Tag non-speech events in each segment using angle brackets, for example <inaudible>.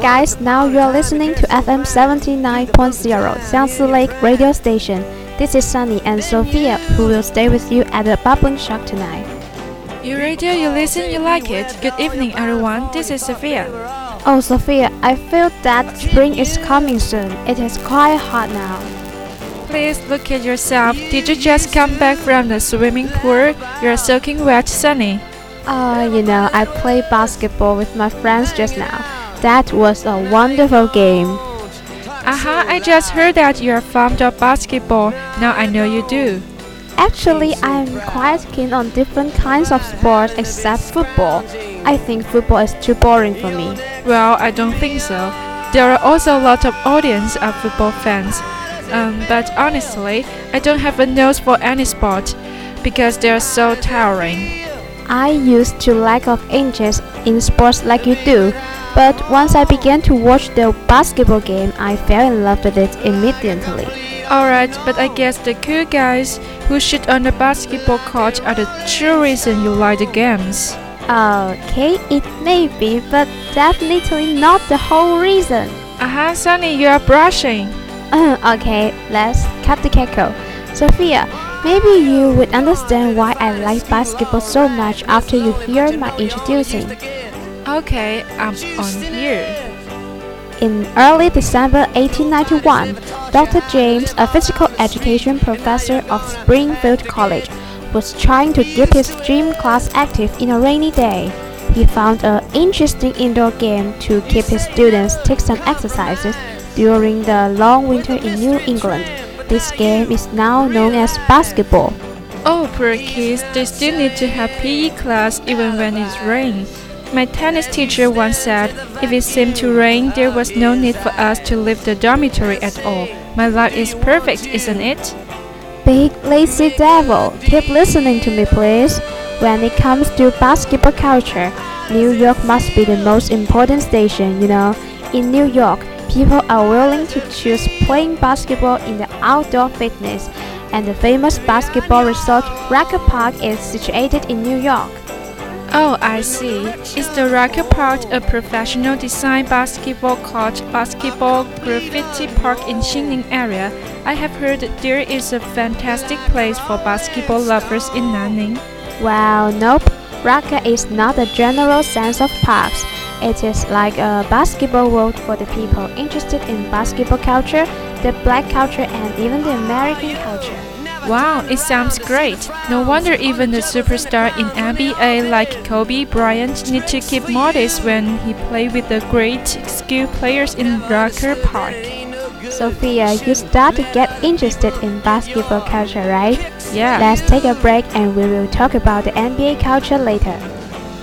Guys, now you are listening to FM 79.0 Xiangsi Lake radio station. This is Sunny and Sophia who will stay with you at the Bubbling Shock tonight. You radio, you listen, you like it. Good evening, everyone. This is Sophia. Oh Sophia, I feel that spring is coming soon. It is quite hot now. Please look at yourself. Did you just come back from the swimming pool? You're soaking wet, Sunny. Uh, you know, I played basketball with my friends just now. That was a wonderful game. Aha, I just heard that you're fond of basketball. Now I know you do. Actually, I'm quite keen on different kinds of sports except football. I think football is too boring for me. Well, I don't think so. There are also a lot of audience of football fans. Um, but honestly, I don't have a nose for any sport because they're so tiring. I used to lack of interest in sports like you do, but once I began to watch the basketball game, I fell in love with it immediately. Alright, but I guess the cool guys who shoot on the basketball court are the true reason you like the games. Okay, it may be, but definitely not the whole reason. Aha, Sunny, you are brushing. <laughs> okay, let's cut the cackle. Sophia, maybe you would understand why I like basketball so much after you hear my introducing. Okay, I'm on here. In early December 1891, Dr. James, a physical education professor of Springfield College, was trying to keep his gym class active in a rainy day. He found an interesting indoor game to keep his students take some exercises during the long winter in New England. This game is now known as basketball. Oh, poor kids, they still need to have PE class even when it's rain. My tennis teacher once said, if it seemed to rain, there was no need for us to leave the dormitory at all. My life is perfect, isn't it? Big lazy devil, keep listening to me, please. When it comes to basketball culture, New York must be the most important station, you know. In New York, people are willing to choose playing basketball in the outdoor fitness, and the famous basketball resort Rucker Park is situated in New York. Oh, I see. Is the Rucker Park a professional design basketball court, basketball graffiti park in Xining area? I have heard there is a fantastic place for basketball lovers in Nanning. Well, nope. Rucker is not a general sense of parks. It is like a basketball world for the people interested in basketball culture, the black culture, and even the American culture. Wow, it sounds great. No wonder even the superstar in NBA like Kobe Bryant need to keep modest when he play with the great skill players in Rucker Park. Sophia, you start to get interested in basketball culture, right? Yeah. Let's take a break and we will talk about the NBA culture later.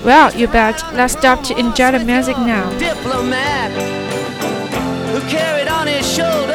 Well, you bet. Let's stop to enjoy the music now. diplomat who carried on his shoulder.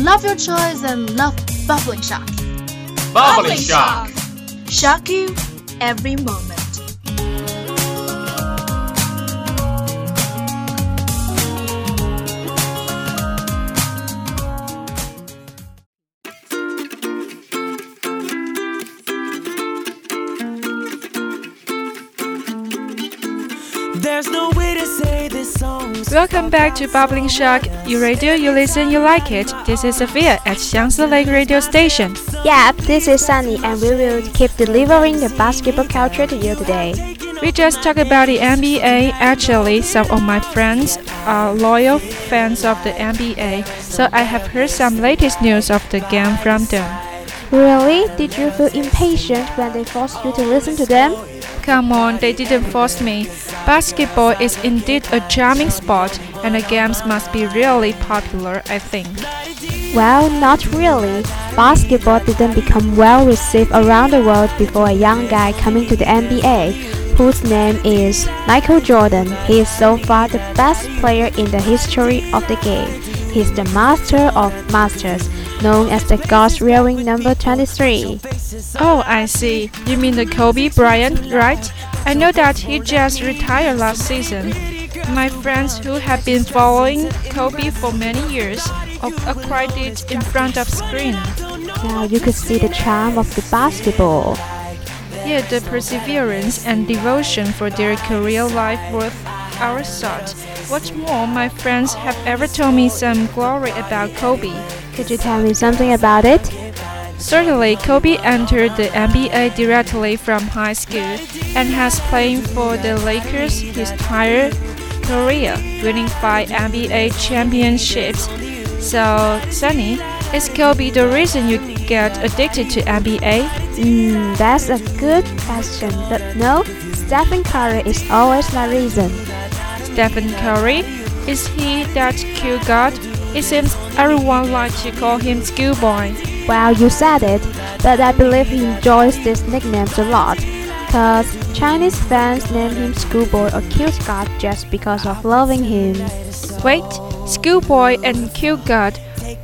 Love your choice and love Bubbling Shock. Bubbling shock. Shock you every moment. Welcome back to Bubbling Shock. You radio, you listen, you like it. This is Sophia at Xiangsi Lake Radio Station. Yep, this is Sunny, and we will keep delivering the basketball culture to you today. We just talked about the NBA. Actually, some of my friends are loyal fans of the NBA, so I have heard some latest news of the game from them. Really? Did you feel impatient when they forced you to listen to them? Come on, they didn't force me. Basketball is indeed a charming sport, and the games must be really popular, I think. Well, not really. Basketball didn't become well received around the world before a young guy coming to the NBA, whose name is Michael Jordan. He is so far the best player in the history of the game. He's the master of masters, known as the God's rearing number 23. Oh, I see. You mean the Kobe Bryant, right? I know that he just retired last season. My friends who have been following Kobe for many years acquired it in front of screen. Now you could see the charm of the basketball. Yeah, the perseverance and devotion for their career life worth our thought. What's more, my friends have ever told me some glory about Kobe. Could you tell me something about it? Certainly, Kobe entered the NBA directly from high school and has played for the Lakers his entire career, winning five NBA championships. So, Sunny, is Kobe the reason you get addicted to NBA? Hmm, that's a good question, but no, Stephen Curry is always my reason. Stephen Curry? Is he that cute god? It seems everyone likes to call him schoolboy. Well, you said it, but I believe he enjoys this nickname a lot. Cause Chinese fans name him schoolboy or cute god just because of loving him. Wait, schoolboy and cute god.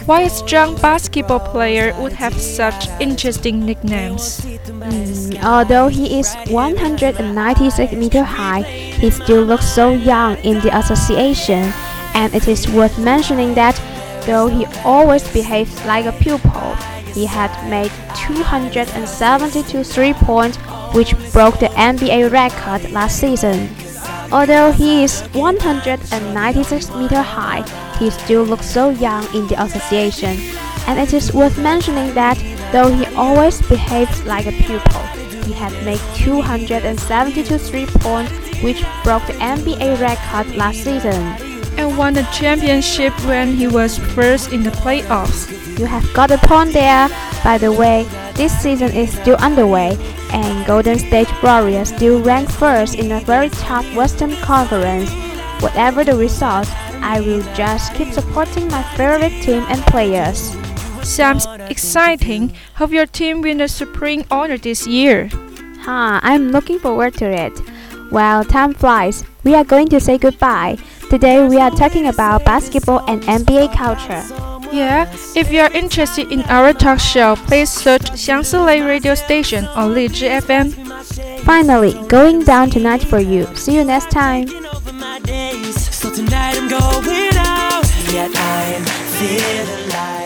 Why a strong basketball player would have such interesting nicknames? Hmm, although he is 196 meter high, he still looks so young in the association. And it is worth mentioning that though he always behaves like a pupil, he had made 272 three points, which broke the NBA record last season. Although he is 196 meter high, he still looks so young in the association. And it is worth mentioning that though he always behaves like a pupil, he had made 272 three points, which broke the NBA record last season. And won the championship when he was first in the playoffs. You have got a point there. By the way, this season is still underway, and Golden State Warriors still rank first in a very tough Western Conference. Whatever the result, I will just keep supporting my favorite team and players. Sounds exciting. Hope your team win the Supreme Honor this year. Huh, I'm looking forward to it. Well, time flies. We are going to say goodbye. Today we are talking about basketball and NBA culture. Yeah, if you are interested in our talk show, please search Xiangsi Lake Radio Station on Lizhi FM. Finally, going down tonight for you. See you next time. over my days. So tonight I'm going out. Yet I'm feeling like